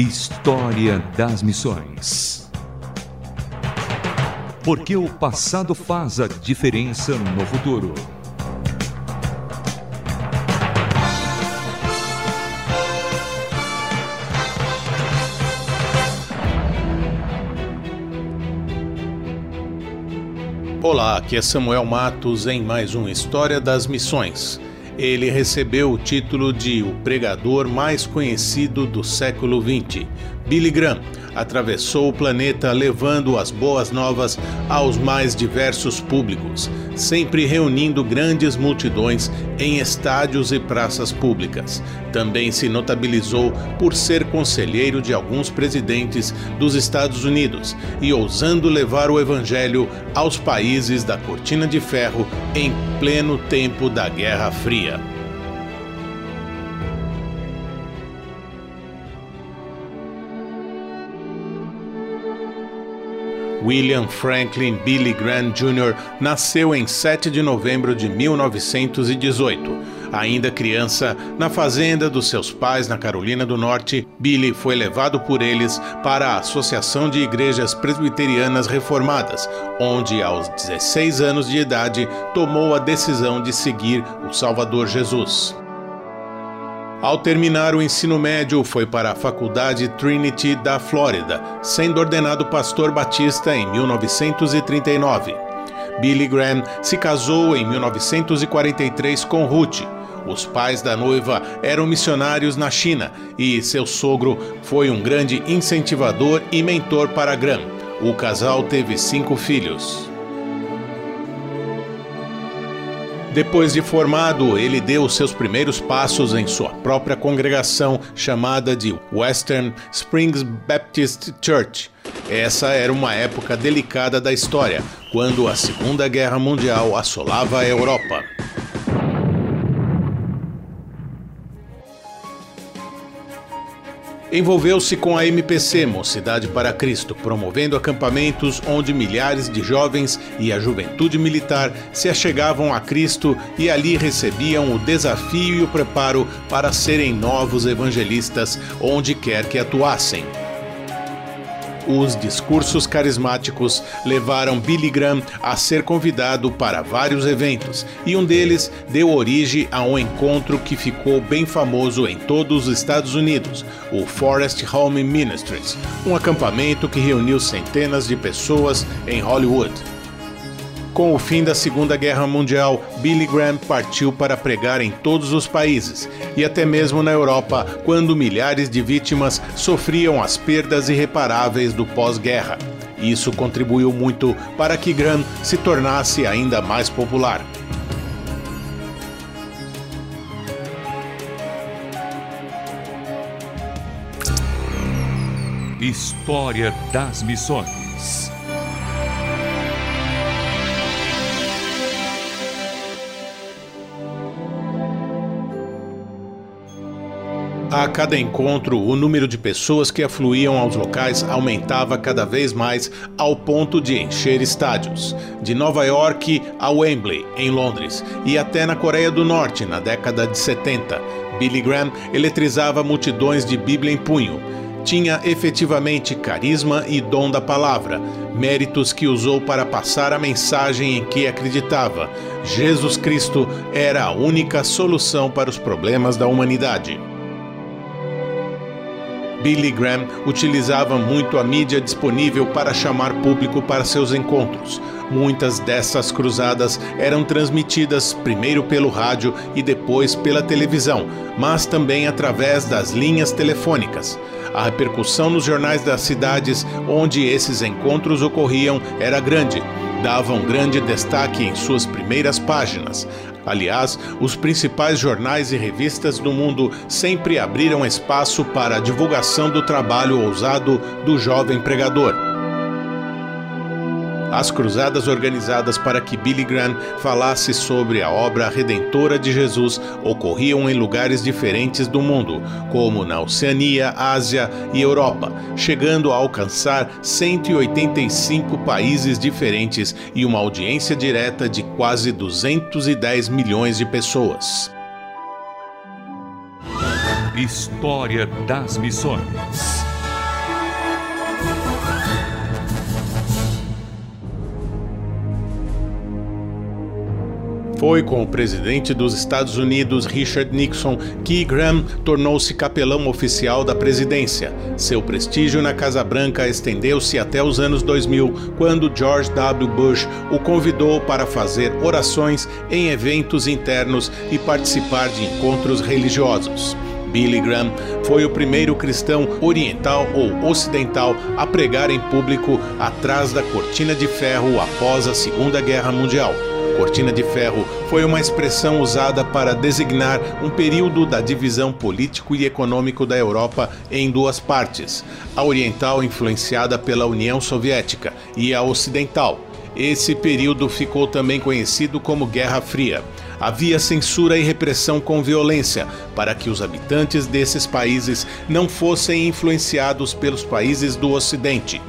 História das Missões. Porque o passado faz a diferença no futuro. Olá, aqui é Samuel Matos em mais um História das Missões. Ele recebeu o título de o pregador mais conhecido do século XX. Billy Graham atravessou o planeta levando as boas novas aos mais diversos públicos, sempre reunindo grandes multidões em estádios e praças públicas. Também se notabilizou por ser conselheiro de alguns presidentes dos Estados Unidos e ousando levar o evangelho aos países da Cortina de Ferro em pleno tempo da Guerra Fria. William Franklin Billy Graham Jr. nasceu em 7 de novembro de 1918. Ainda criança, na fazenda dos seus pais na Carolina do Norte, Billy foi levado por eles para a Associação de Igrejas Presbiterianas Reformadas, onde, aos 16 anos de idade, tomou a decisão de seguir o Salvador Jesus. Ao terminar o ensino médio, foi para a Faculdade Trinity da Flórida, sendo ordenado pastor batista em 1939. Billy Graham se casou em 1943 com Ruth. Os pais da noiva eram missionários na China e seu sogro foi um grande incentivador e mentor para Graham. O casal teve cinco filhos. Depois de formado, ele deu seus primeiros passos em sua própria congregação, chamada de Western Springs Baptist Church. Essa era uma época delicada da história, quando a Segunda Guerra Mundial assolava a Europa. Envolveu-se com a MPC, Mocidade para Cristo, promovendo acampamentos onde milhares de jovens e a juventude militar se achegavam a Cristo e ali recebiam o desafio e o preparo para serem novos evangelistas onde quer que atuassem. Os discursos carismáticos levaram Billy Graham a ser convidado para vários eventos, e um deles deu origem a um encontro que ficou bem famoso em todos os Estados Unidos, o Forest Home Ministries, um acampamento que reuniu centenas de pessoas em Hollywood. Com o fim da Segunda Guerra Mundial, Billy Graham partiu para pregar em todos os países e até mesmo na Europa, quando milhares de vítimas sofriam as perdas irreparáveis do pós-guerra. Isso contribuiu muito para que Graham se tornasse ainda mais popular. História das Missões. A cada encontro, o número de pessoas que afluíam aos locais aumentava cada vez mais ao ponto de encher estádios. De Nova York a Wembley, em Londres, e até na Coreia do Norte, na década de 70, Billy Graham eletrizava multidões de Bíblia em punho. Tinha efetivamente carisma e dom da palavra, méritos que usou para passar a mensagem em que acreditava. Jesus Cristo era a única solução para os problemas da humanidade. Billy Graham utilizava muito a mídia disponível para chamar público para seus encontros. Muitas dessas cruzadas eram transmitidas primeiro pelo rádio e depois pela televisão, mas também através das linhas telefônicas. A repercussão nos jornais das cidades onde esses encontros ocorriam era grande, davam grande destaque em suas primeiras páginas. Aliás, os principais jornais e revistas do mundo sempre abriram espaço para a divulgação do trabalho ousado do jovem pregador. As cruzadas organizadas para que Billy Graham falasse sobre a obra redentora de Jesus ocorriam em lugares diferentes do mundo, como na Oceania, Ásia e Europa, chegando a alcançar 185 países diferentes e uma audiência direta de quase 210 milhões de pessoas. História das Missões Foi com o presidente dos Estados Unidos, Richard Nixon, que Graham tornou-se capelão oficial da presidência. Seu prestígio na Casa Branca estendeu-se até os anos 2000, quando George W. Bush o convidou para fazer orações em eventos internos e participar de encontros religiosos. Billy Graham foi o primeiro cristão oriental ou ocidental a pregar em público atrás da cortina de ferro após a Segunda Guerra Mundial. Cortina de Ferro foi uma expressão usada para designar um período da divisão político e econômico da Europa em duas partes: a oriental, influenciada pela União Soviética, e a ocidental. Esse período ficou também conhecido como Guerra Fria. Havia censura e repressão com violência para que os habitantes desses países não fossem influenciados pelos países do Ocidente.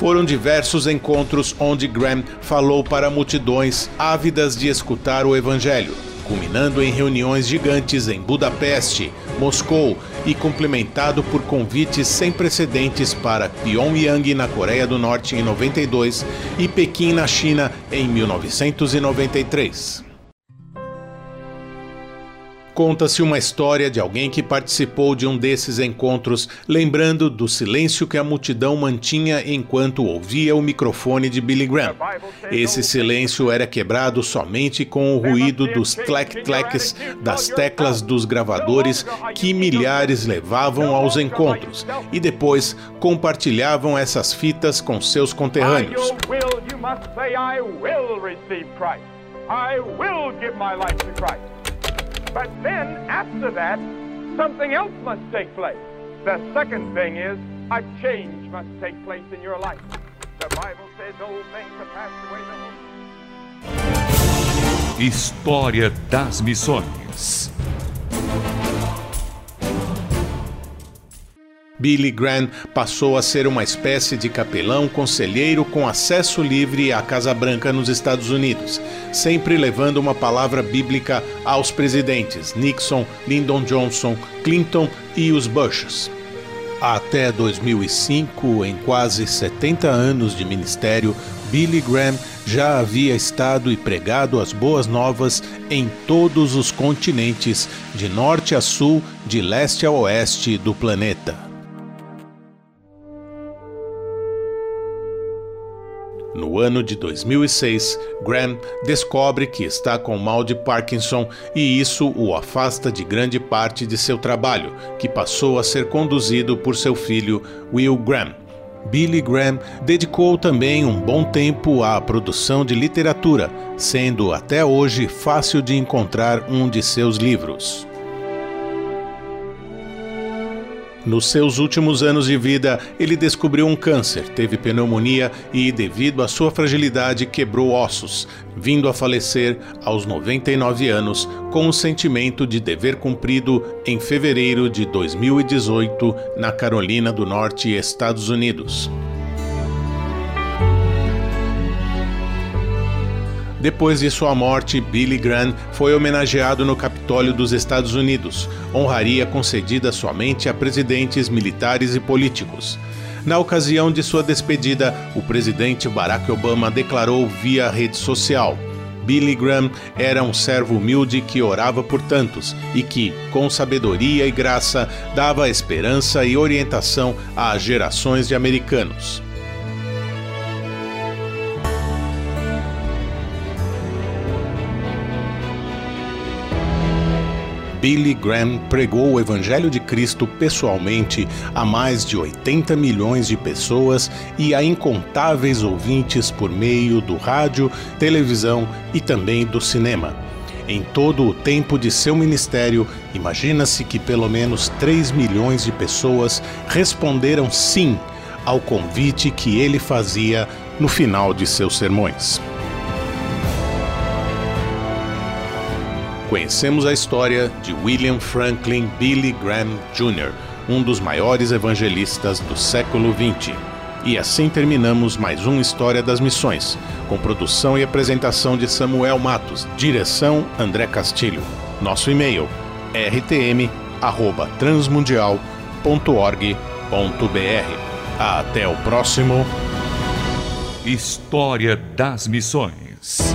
Foram diversos encontros onde Graham falou para multidões ávidas de escutar o Evangelho, culminando em reuniões gigantes em Budapeste, Moscou e complementado por convites sem precedentes para Pyongyang na Coreia do Norte em 92 e Pequim na China em 1993. Conta-se uma história de alguém que participou de um desses encontros, lembrando do silêncio que a multidão mantinha enquanto ouvia o microfone de Billy Graham. Esse silêncio era quebrado somente com o ruído dos tlec-tlecs das teclas dos gravadores que milhares levavam aos encontros e depois compartilhavam essas fitas com seus conterrâneos. I will give my life to Christ. But then, after that, something else must take place. The second thing is a change must take place in your life. The Bible says old things have passed away. História das Missões. Billy Graham passou a ser uma espécie de capelão conselheiro com acesso livre à Casa Branca nos Estados Unidos, sempre levando uma palavra bíblica aos presidentes Nixon, Lyndon Johnson, Clinton e os Bushes. Até 2005, em quase 70 anos de ministério, Billy Graham já havia estado e pregado as boas novas em todos os continentes, de norte a sul, de leste a oeste do planeta. No ano de 2006, Graham descobre que está com mal de Parkinson e isso o afasta de grande parte de seu trabalho, que passou a ser conduzido por seu filho Will Graham. Billy Graham dedicou também um bom tempo à produção de literatura, sendo até hoje fácil de encontrar um de seus livros. Nos seus últimos anos de vida, ele descobriu um câncer, teve pneumonia e, devido à sua fragilidade, quebrou ossos, vindo a falecer aos 99 anos com o sentimento de dever cumprido em fevereiro de 2018 na Carolina do Norte, Estados Unidos. Depois de sua morte, Billy Graham foi homenageado no Capitólio dos Estados Unidos, honraria concedida somente a presidentes militares e políticos. Na ocasião de sua despedida, o presidente Barack Obama declarou via rede social: Billy Graham era um servo humilde que orava por tantos e que, com sabedoria e graça, dava esperança e orientação a gerações de americanos. Billy Graham pregou o Evangelho de Cristo pessoalmente a mais de 80 milhões de pessoas e a incontáveis ouvintes por meio do rádio, televisão e também do cinema. Em todo o tempo de seu ministério, imagina-se que pelo menos 3 milhões de pessoas responderam sim ao convite que ele fazia no final de seus sermões. Conhecemos a história de William Franklin Billy Graham Jr., um dos maiores evangelistas do século XX. E assim terminamos mais uma História das Missões, com produção e apresentação de Samuel Matos, direção André Castilho. Nosso e-mail rtm@transmundial.org.br. Até o próximo História das. Missões.